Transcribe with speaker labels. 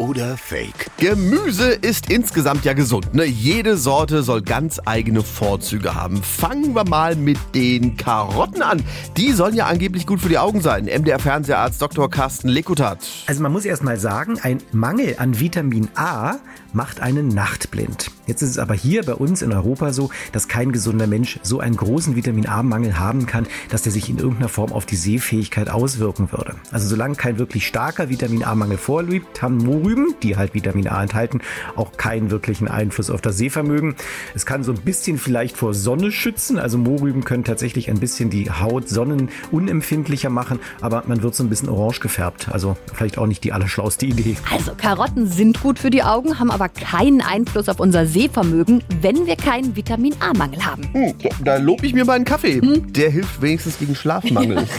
Speaker 1: oder Fake?
Speaker 2: Gemüse ist insgesamt ja gesund. Ne? Jede Sorte soll ganz eigene Vorzüge haben. Fangen wir mal mit den Karotten an. Die sollen ja angeblich gut für die Augen sein. MDR-Fernseharzt Dr. Carsten Lekutat.
Speaker 3: Also man muss erst mal sagen, ein Mangel an Vitamin A macht einen nachtblind. Jetzt ist es aber hier bei uns in Europa so, dass kein gesunder Mensch so einen großen Vitamin A-Mangel haben kann, dass der sich in irgendeiner Form auf die Sehfähigkeit auswirken würde. Also solange kein wirklich starker Vitamin A-Mangel vorliegt, haben Mohrrüben, die halt Vitamin A enthalten, auch keinen wirklichen Einfluss auf das Sehvermögen. Es kann so ein bisschen vielleicht vor Sonne schützen. Also Mohrrüben können tatsächlich ein bisschen die Haut sonnenunempfindlicher machen, aber man wird so ein bisschen orange gefärbt. Also vielleicht auch nicht die allerschlauste Idee.
Speaker 4: Also Karotten sind gut für die Augen, haben aber keinen Einfluss auf unser Sehvermögen, wenn wir keinen Vitamin A-Mangel haben.
Speaker 2: Hm, da lob ich mir meinen Kaffee. Der hilft wenigstens gegen Schlafmangel.